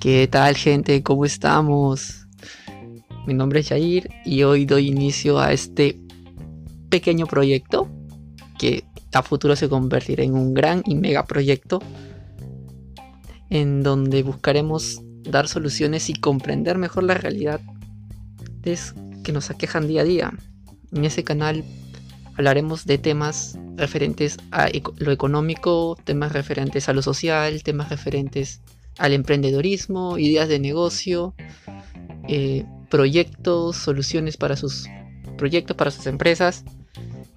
¿Qué tal gente? ¿Cómo estamos? Mi nombre es Jair y hoy doy inicio a este pequeño proyecto que a futuro se convertirá en un gran y mega proyecto en donde buscaremos dar soluciones y comprender mejor la realidad que nos aquejan día a día. En ese canal hablaremos de temas referentes a lo económico, temas referentes a lo social, temas referentes al emprendedorismo, ideas de negocio, eh, proyectos, soluciones para sus proyectos, para sus empresas.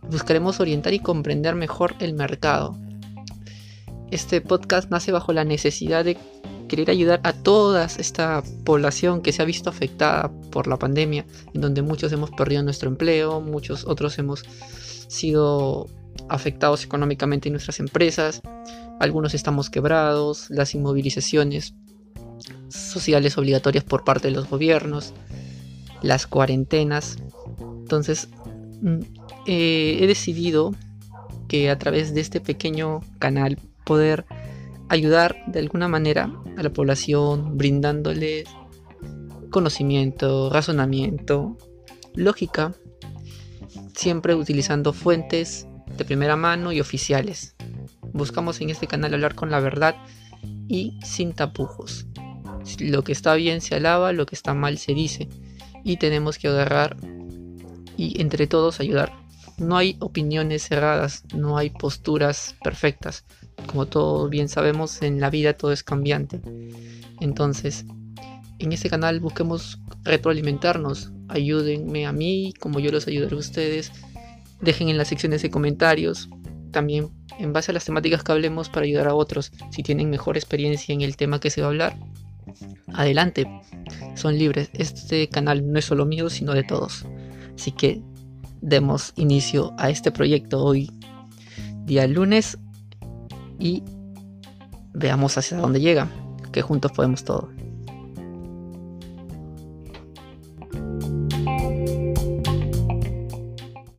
Buscaremos orientar y comprender mejor el mercado. Este podcast nace bajo la necesidad de querer ayudar a toda esta población que se ha visto afectada por la pandemia, en donde muchos hemos perdido nuestro empleo, muchos otros hemos sido afectados económicamente en nuestras empresas, algunos estamos quebrados, las inmovilizaciones sociales obligatorias por parte de los gobiernos, las cuarentenas. Entonces, mm, eh, he decidido que a través de este pequeño canal poder ayudar de alguna manera a la población brindándoles conocimiento, razonamiento, lógica, siempre utilizando fuentes de primera mano y oficiales. Buscamos en este canal hablar con la verdad y sin tapujos. Lo que está bien se alaba, lo que está mal se dice. Y tenemos que agarrar y entre todos ayudar. No hay opiniones cerradas, no hay posturas perfectas. Como todos bien sabemos, en la vida todo es cambiante. Entonces, en este canal busquemos retroalimentarnos. Ayúdenme a mí, como yo los ayudaré a ustedes. Dejen en las secciones de comentarios también en base a las temáticas que hablemos para ayudar a otros. Si tienen mejor experiencia en el tema que se va a hablar, adelante, son libres. Este canal no es solo mío, sino de todos. Así que demos inicio a este proyecto hoy, día lunes, y veamos hacia dónde llega, que juntos podemos todo.